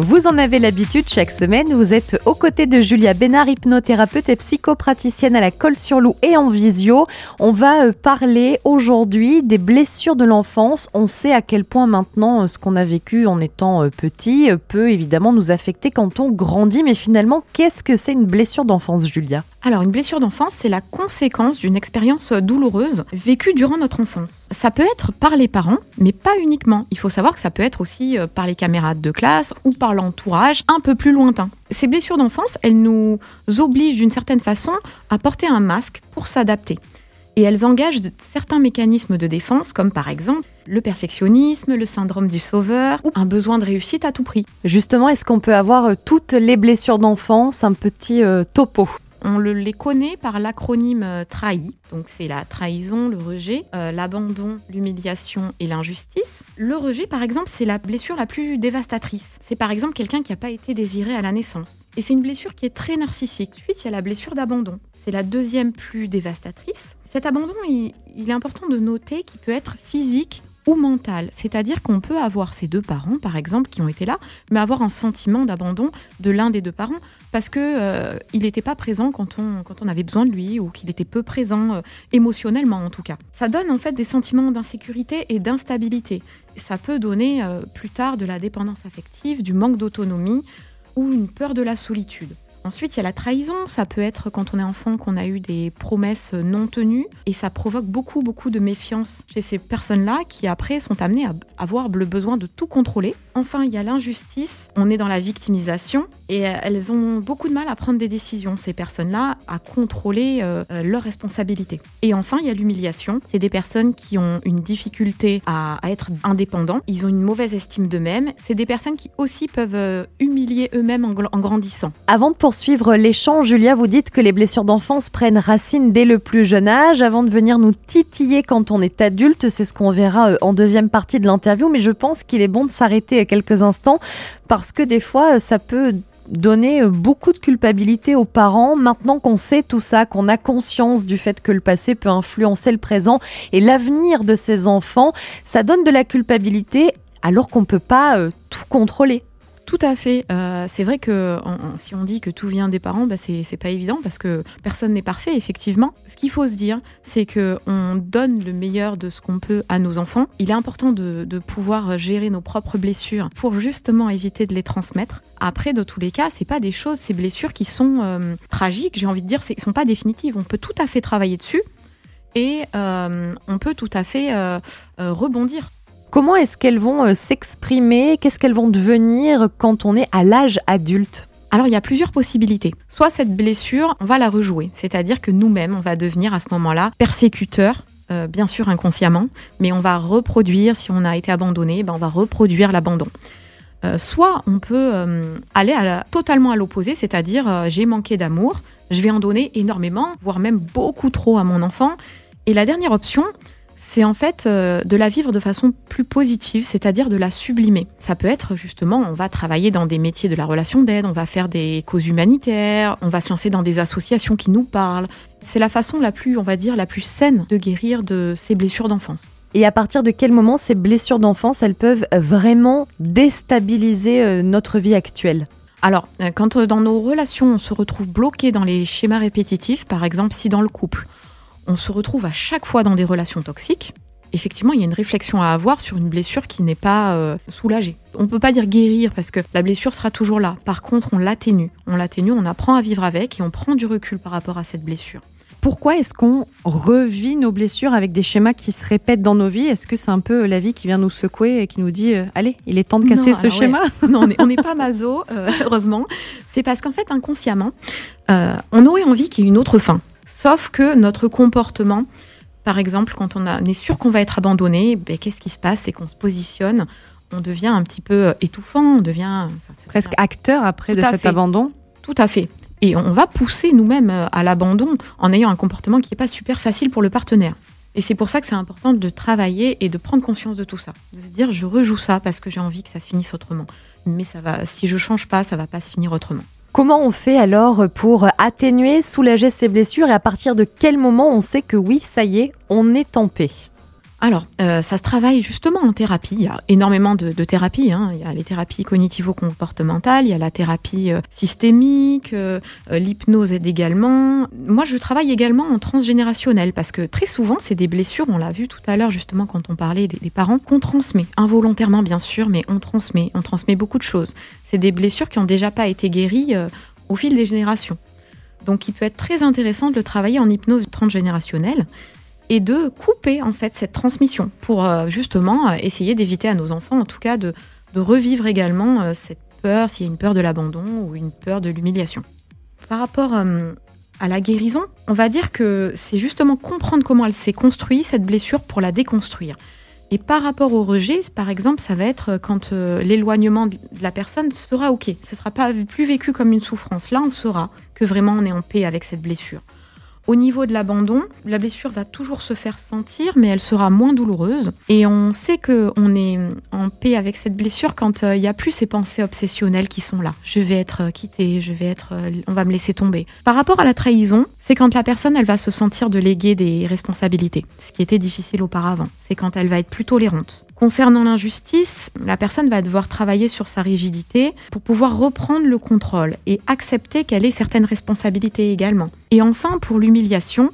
Vous en avez l'habitude, chaque semaine, vous êtes aux côtés de Julia Bénard, hypnothérapeute et psychopraticienne à la Colle-sur-Loup et en visio. On va euh, parler aujourd'hui des blessures de l'enfance. On sait à quel point maintenant euh, ce qu'on a vécu en étant euh, petit peut évidemment nous affecter quand on grandit. Mais finalement, qu'est-ce que c'est une blessure d'enfance, Julia? Alors, une blessure d'enfance, c'est la conséquence d'une expérience douloureuse vécue durant notre enfance. Ça peut être par les parents, mais pas uniquement. Il faut savoir que ça peut être aussi par les camarades de classe ou par l'entourage un peu plus lointain. Ces blessures d'enfance, elles nous obligent d'une certaine façon à porter un masque pour s'adapter. Et elles engagent certains mécanismes de défense, comme par exemple le perfectionnisme, le syndrome du sauveur ou un besoin de réussite à tout prix. Justement, est-ce qu'on peut avoir euh, toutes les blessures d'enfance, un petit euh, topo? On les connaît par l'acronyme euh, TRAHI. Donc c'est la trahison, le rejet, euh, l'abandon, l'humiliation et l'injustice. Le rejet, par exemple, c'est la blessure la plus dévastatrice. C'est par exemple quelqu'un qui n'a pas été désiré à la naissance. Et c'est une blessure qui est très narcissique. Ensuite, il y a la blessure d'abandon. C'est la deuxième plus dévastatrice. Cet abandon, il, il est important de noter qu'il peut être physique ou mental. C'est-à-dire qu'on peut avoir ces deux parents, par exemple, qui ont été là, mais avoir un sentiment d'abandon de l'un des deux parents parce que euh, il n'était pas présent quand on, quand on avait besoin de lui ou qu'il était peu présent euh, émotionnellement en tout cas. Ça donne en fait des sentiments d'insécurité et d'instabilité. Ça peut donner euh, plus tard de la dépendance affective, du manque d'autonomie ou une peur de la solitude. Ensuite, il y a la trahison. Ça peut être quand on est enfant qu'on a eu des promesses non tenues et ça provoque beaucoup, beaucoup de méfiance chez ces personnes-là qui après sont amenées à avoir le besoin de tout contrôler. Enfin, il y a l'injustice. On est dans la victimisation et elles ont beaucoup de mal à prendre des décisions, ces personnes-là, à contrôler euh, euh, leurs responsabilités. Et enfin, il y a l'humiliation. C'est des personnes qui ont une difficulté à, être indépendants. Ils ont une mauvaise estime d'eux-mêmes. C'est des personnes qui aussi peuvent euh, humilier eux-mêmes en, en grandissant. Avant de poursuivre l'échange, Julia, vous dites que les blessures d'enfance prennent racine dès le plus jeune âge, avant de venir nous titiller quand on est adulte. C'est ce qu'on verra euh, en deuxième partie de l'interview, mais je pense qu'il est bon de s'arrêter à quelques instants parce que des fois, euh, ça peut donner euh, beaucoup de culpabilité aux parents maintenant qu'on sait tout ça, qu'on a conscience du fait que le passé peut influencer le présent et l'avenir de ces enfants, ça donne de la culpabilité alors qu'on ne peut pas tout contrôler. Tout à fait. Euh, c'est vrai que si on dit que tout vient des parents, bah c'est pas évident parce que personne n'est parfait, effectivement. Ce qu'il faut se dire, c'est que on donne le meilleur de ce qu'on peut à nos enfants. Il est important de, pouvoir gérer nos propres blessures pour justement éviter de les transmettre. Après, de tous les cas, c'est pas des choses, ces blessures qui sont euh, tragiques. J'ai envie de dire, ne sont pas définitives. On peut tout à fait travailler dessus et euh, on peut tout à fait rebondir. Comment est-ce qu'elles vont euh, s'exprimer? Qu'est-ce qu'elles vont devenir quand on est à l'âge adulte? Alors il y a plusieurs possibilités. Soit cette blessure, on va la rejouer, c'est-à-dire que nous-mêmes, on va devenir à ce moment-là persécuteurs, euh, bien sûr inconsciemment, mais on va reproduire, si on a été abandonné, ben on va reproduire l'abandon. Euh, soit on peut aller totalement à l'opposé, c'est-à-dire j'ai manqué d'amour, je vais en donner énormément, voire même beaucoup trop à mon enfant. Et la dernière option, c'est en fait euh, de la vivre de façon plus positive, c'est-à-dire de la sublimer. Ça peut être justement, on va travailler dans des métiers de la relation d'aide, on va faire des causes humanitaires, on va se lancer dans des associations qui nous parlent. C'est la façon la plus, on va dire, la plus saine de guérir de ces blessures d'enfance. Et à partir de quel moment ces blessures d'enfance, elles peuvent vraiment déstabiliser euh, notre vie actuelle? Alors, euh, quand dans nos relations, on se retrouve bloqué dans les schémas répétitifs, par exemple si dans le couple, on se retrouve à chaque fois dans des relations toxiques, effectivement, il y a une réflexion à avoir sur une blessure qui n'est pas euh, soulagée. On ne peut pas dire guérir parce que la blessure sera toujours là. Par contre, on l'atténue. On l'atténue, on apprend à vivre avec et on prend du recul par rapport à cette blessure. Pourquoi est-ce qu'on revit nos blessures avec des schémas qui se répètent dans nos vies? Est-ce que c'est un peu la vie qui vient nous secouer et qui nous dit euh, allez, il est temps de casser ce schéma? Non, on n'est pas maso, euh, heureusement. C'est parce qu'en fait, inconsciemment, on aurait envie qu'il y ait une autre fin. Sauf que notre comportement, par exemple, quand on, est sûr qu'on va être abandonné, ben, qu'est-ce qui se passe? C'est qu'on se positionne, on devient un petit peu euh, étouffant, on devient presque acteur après de cet abandon. Tout à fait. Et on va pousser nous-mêmes euh, à l'abandon en ayant un comportement qui n'est pas super facile pour le partenaire. Et c'est pour ça que c'est important de travailler et de prendre conscience de tout ça, de se dire je rejoue ça parce que j'ai envie que ça se finisse autrement. Mais ça va, si je change pas, ça va pas se finir autrement. Comment on fait alors pour atténuer, soulager ces blessures et à partir de quel moment on sait que oui, ça y est, on est en paix? Alors, euh, ça se travaille justement en thérapie. Il y a énormément de, thérapies. Hein. Il y a les thérapies cognitivo-comportementales, il y a la thérapie euh, systémique, euh, l'hypnose aide également. Moi, je travaille également en transgénérationnel parce que très souvent, c'est des blessures, on l'a vu tout à l'heure justement quand on parlait des, des parents, qu'on transmet. Involontairement, bien sûr, mais on transmet. On transmet beaucoup de choses. C'est des blessures qui n'ont déjà pas été guéries au fil des générations. Donc, il peut être très intéressant de le travailler en hypnose transgénérationnelle et de couper en fait cette transmission pour euh, justement euh, essayer d'éviter à nos enfants, en tout cas, de, revivre également euh, cette peur, s'il y a une peur de l'abandon ou une peur de l'humiliation. Par rapport à la guérison, on va dire que c'est justement comprendre comment elle s'est construite, cette blessure, pour la déconstruire. Et par rapport au rejet, par exemple, ça va être quand l'éloignement de la personne sera OK. Ce ne sera pas plus vécu comme une souffrance. Là, on saura que vraiment on est en paix avec cette blessure. Au niveau de l'abandon, la blessure va toujours se faire sentir, mais elle sera moins douloureuse. Et on sait qu'on est en paix avec cette blessure quand euh, il n'y a plus ces pensées obsessionnelles qui sont là. Je vais être euh, quittée, je vais être, euh, on va me laisser tomber. Par rapport à la trahison, c'est quand la personne, elle va se sentir de léguer des responsabilités, ce qui était difficile auparavant. C'est quand elle va être plus tolérante. Concernant l'injustice, la personne va devoir travailler sur sa rigidité pour pouvoir reprendre le contrôle et accepter qu'elle ait certaines responsabilités également. Et enfin, pour l'humiliation,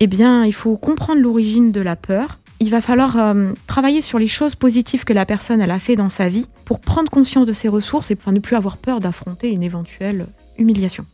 eh bien, il faut comprendre l'origine de la peur. Il va falloir euh, travailler sur les choses positives que la personne a fait dans sa vie pour prendre conscience de ses ressources et pour ne plus avoir peur d'affronter une éventuelle humiliation.